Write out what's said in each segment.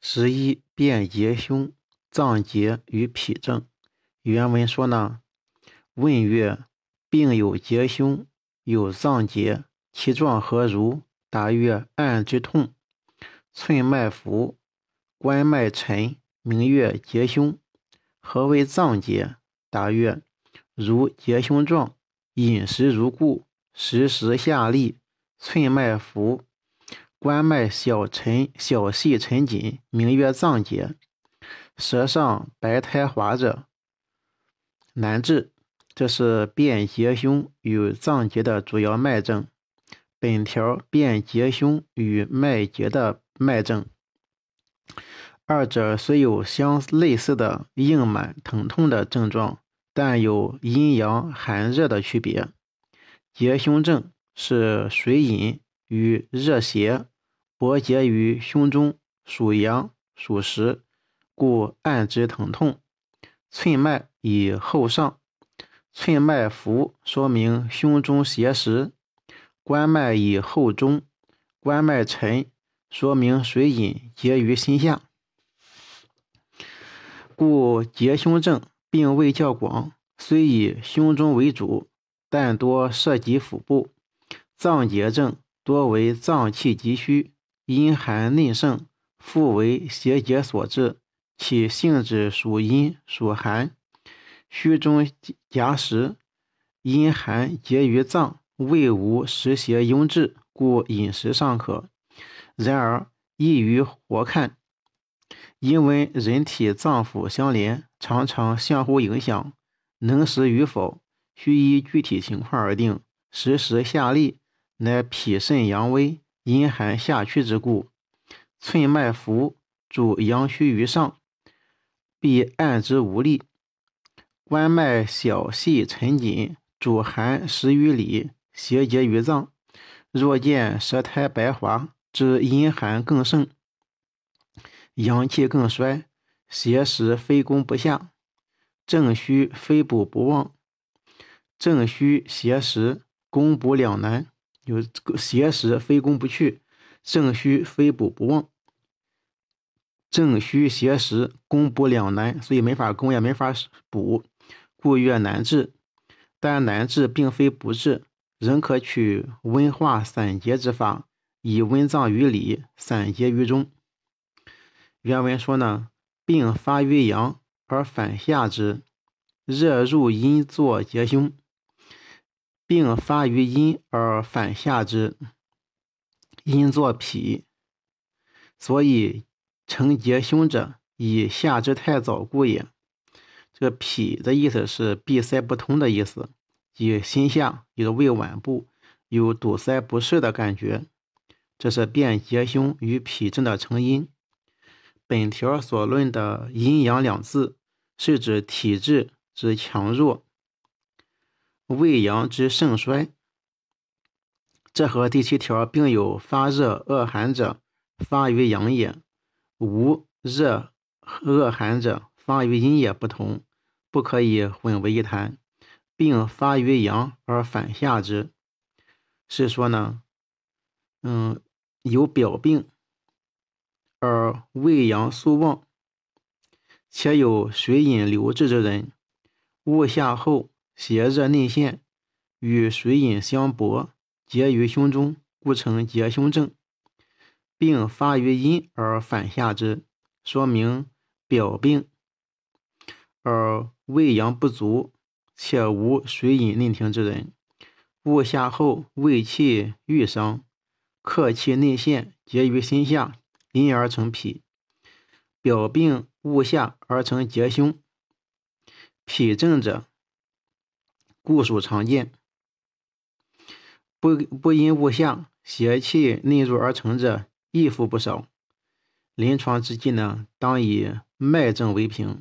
十一辨结胸、脏结与脾症。原文说呢：问曰：病有结胸，有脏结，其状何如？答曰：按之痛，寸脉浮，关脉沉，名曰结胸。何为脏结？答曰：如结胸状，饮食如故，时时下利，寸脉浮。关脉小沉小细沉紧，名曰脏结。舌上白苔滑者，难治。这是辨结胸与脏结的主要脉症。本条辨结胸与脉结的脉症，二者虽有相类似的硬满疼痛的症状，但有阴阳寒热的区别。结胸症是水饮与热邪。搏结于胸中，属阳属实，故按之疼痛。寸脉以后上，寸脉浮，说明胸中邪实；关脉以后中，关脉沉，说明水饮结于心下。故结胸症病位较广，虽以胸中为主，但多涉及腹部。脏结症多为脏气积虚。阴寒内盛，复为邪结所致，其性质属阴属寒，虚中夹实，阴寒结于脏，胃无实邪壅滞，故饮食尚可。然而易于活看，因为人体脏腑相连，常常相互影响，能食与否，需依具体情况而定。时时下利，乃脾肾阳微。阴寒下驱之故，寸脉浮，主阳虚于上，必按之无力；关脉小细沉紧，主寒实于里，邪结于脏。若见舌苔白滑，知阴寒更盛，阳气更衰，邪实非攻不下，正虚非补不旺，正虚邪实攻补两难。有邪实非攻不去，正虚非补不旺，正虚邪实攻补两难，所以没法攻也没法补，故曰难治。但难治并非不治，仍可取温化散结之法，以温脏于里，散结于中。原文说呢，病发于阳而反下之，热入阴作结胸。病发于阴而反下之，阴作脾，所以成结胸者，以下之太早故也。这个脾的意思是闭塞不通的意思，即心下有胃脘部有堵塞不适的感觉。这是辨结胸与脾症的成因。本条所论的阴阳两字，是指体质之强弱。胃阳之盛衰，这和第七条并有发热恶寒者发于阳也，无热恶寒者发于阴也不同，不可以混为一谈。并发于阳而反下之，是说呢，嗯，有表病而胃阳素旺，且有水饮流滞之人，误下后。邪热内陷，与水饮相搏，结于胸中，故称结胸症。并发于阴而反下之，说明表病而胃阳不足，且无水饮内停之人，误下后胃气郁伤，客气内陷，结于心下，因而成脾。表病误下而成结胸。脾症者。故属常见，不不因物下邪气内入而成者亦复不少。临床之际呢，当以脉证为凭，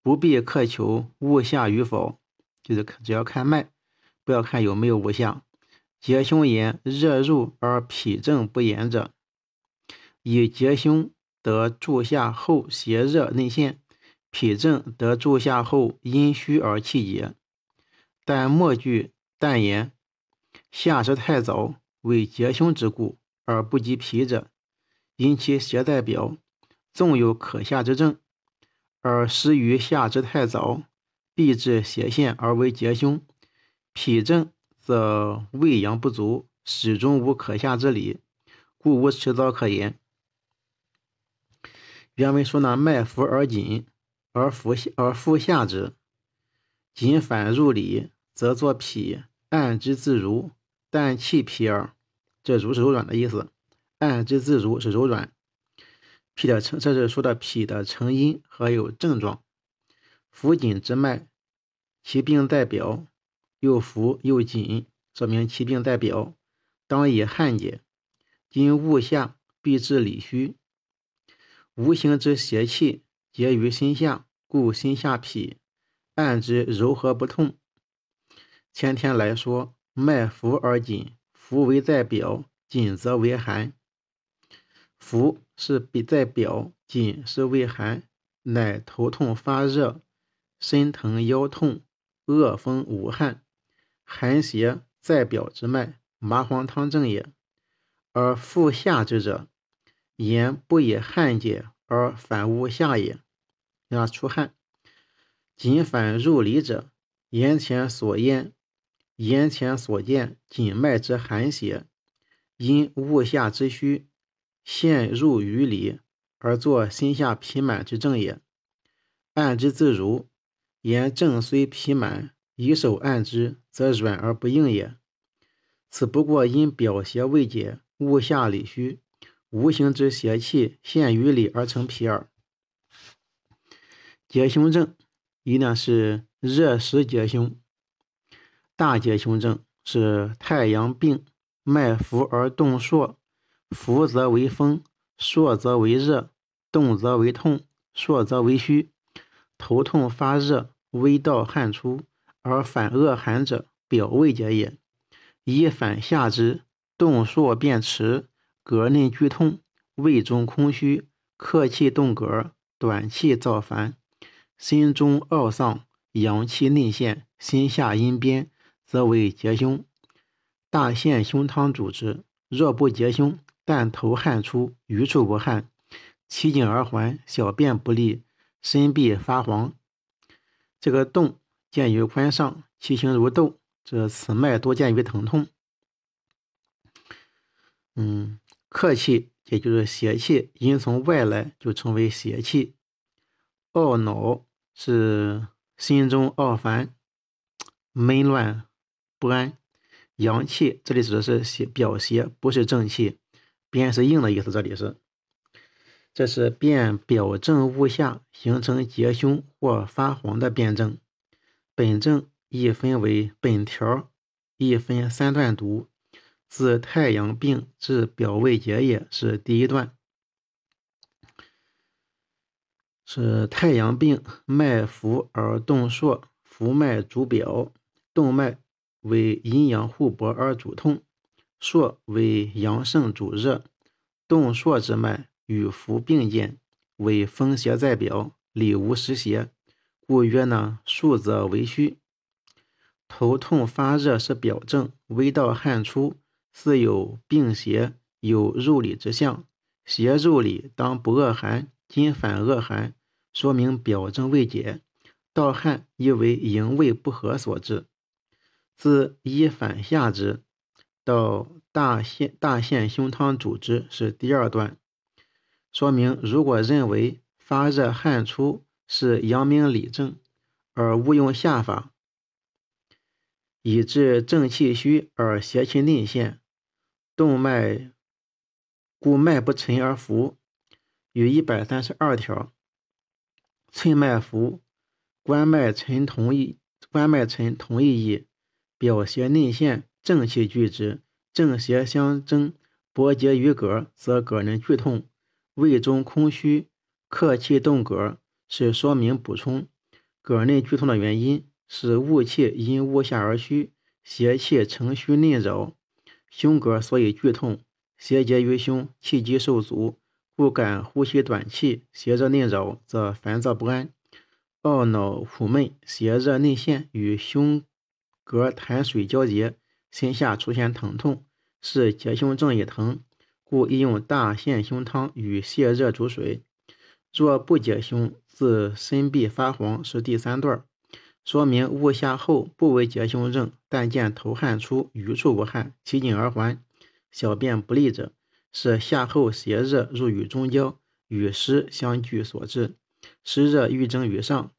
不必苛求物下与否，就是只要看脉，不要看有没有物下。结胸炎热入而脾症不言者，以结胸得注下后邪热内陷，脾症得注下后阴虚而气结。但末句但言下之太早为结胸之故，而不及脾者，因其邪在表，纵有可下之症，而失于下之太早，必致邪陷而为结胸。脾症则胃阳不足，始终无可下之理，故无迟早可言。原文说呢，脉浮而紧，而浮而腹下之，紧反入里，则作脾，按之自如，但气脾耳。这如是柔软的意思，按之自如是柔软。脾的成，这是说的脾的成因和有症状。浮紧之脉，其病在表，又浮又紧，说明其病在表，当以汗解。今物下，必致里虚。无形之邪气结于心下，故心下痞，按之柔和不痛。前天来说，脉浮而紧，浮为在表，紧则为寒。浮是比在表，紧是为寒，乃头痛发热，身疼腰痛，恶风无汗，寒邪在表之脉，麻黄汤症也。而腹下之者，言不以汗解而反无下也，要出汗。紧反入里者，言前所言，言前所见紧脉之寒邪，因物下之虚。陷入于里而作心下痞满之症也，按之自如。言症虽痞满，以手按之，则软而不硬也。此不过因表邪未解，物下里虚，无形之邪气陷于里而成痞耳。结胸症一呢是热实结胸，大结胸症是太阳病，脉浮而动数。浮则为风，硕则为热，动则为痛，硕则为虚。头痛发热，微盗汗出，而反恶寒者，表胃结也。以反下之，动数变迟，膈内剧痛，胃中空虚，客气动膈，短气躁烦，心中懊丧，阳气内陷，心下阴边，则为结胸。大陷胸汤主之。若不结胸，但头汗出，余处无汗，其颈而环，小便不利，身必发黄。这个动见于髋上，其形如豆，这此脉多见于疼痛。嗯，客气也就是邪气，因从外来就称为邪气。懊恼是心中懊烦、闷乱不安。阳气这里指的是邪表邪，不是正气。边是硬的意思，这里是，这是辨表症物下形成结胸或发黄的辩证。本症亦分为本条，亦分三段读。自太阳病至表胃结也是第一段，是太阳病，脉浮而动数，浮脉主表，动脉为阴阳互搏而主痛。朔为阳盛主热，动数之脉与浮并见，为风邪在表，里无实邪，故曰呢数则为虚。头痛发热是表症，微到汗出，似有病邪有入里之象。邪入里当不恶寒，今反恶寒，说明表症未解。盗汗亦为营卫不和所致。自一反下之。到大陷大陷胸汤主之是第二段，说明如果认为发热汗出是阳明里症，而误用下法，以致正气虚而邪气内陷，动脉故脉不沉而浮，与一百三十二条寸脉浮，关脉沉同意，关脉沉同意意，表邪内陷。正气聚之，正邪相争，搏结于膈，则膈内剧痛，胃中空虚，客气动膈，是说明补充。膈内剧痛的原因是物气因物下而虚，邪气乘虚内扰，胸膈所以剧痛，邪结于胸，气机受阻，不敢呼吸短气，邪热内扰，则烦躁不安，懊恼苦闷，邪热内陷，与胸膈痰水交结。心下出现疼痛，是结胸症也疼，故宜用大陷胸汤与泻热煮水。若不解胸，自身壁发黄是第三段，说明误下后不为结胸症，但见头汗出，余处无汗，其紧而还，小便不利者，是夏后邪热入于中焦，与湿相聚所致。湿热欲蒸于上，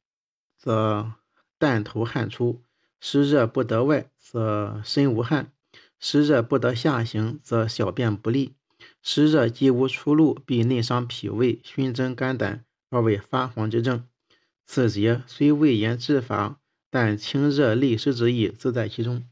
则但头汗出；湿热不得外，则身无汗；湿热不得下行，则小便不利。湿热既无出路，必内伤脾胃，熏蒸肝胆，而为发黄之症。此节虽未言治法，但清热利湿之意自在其中。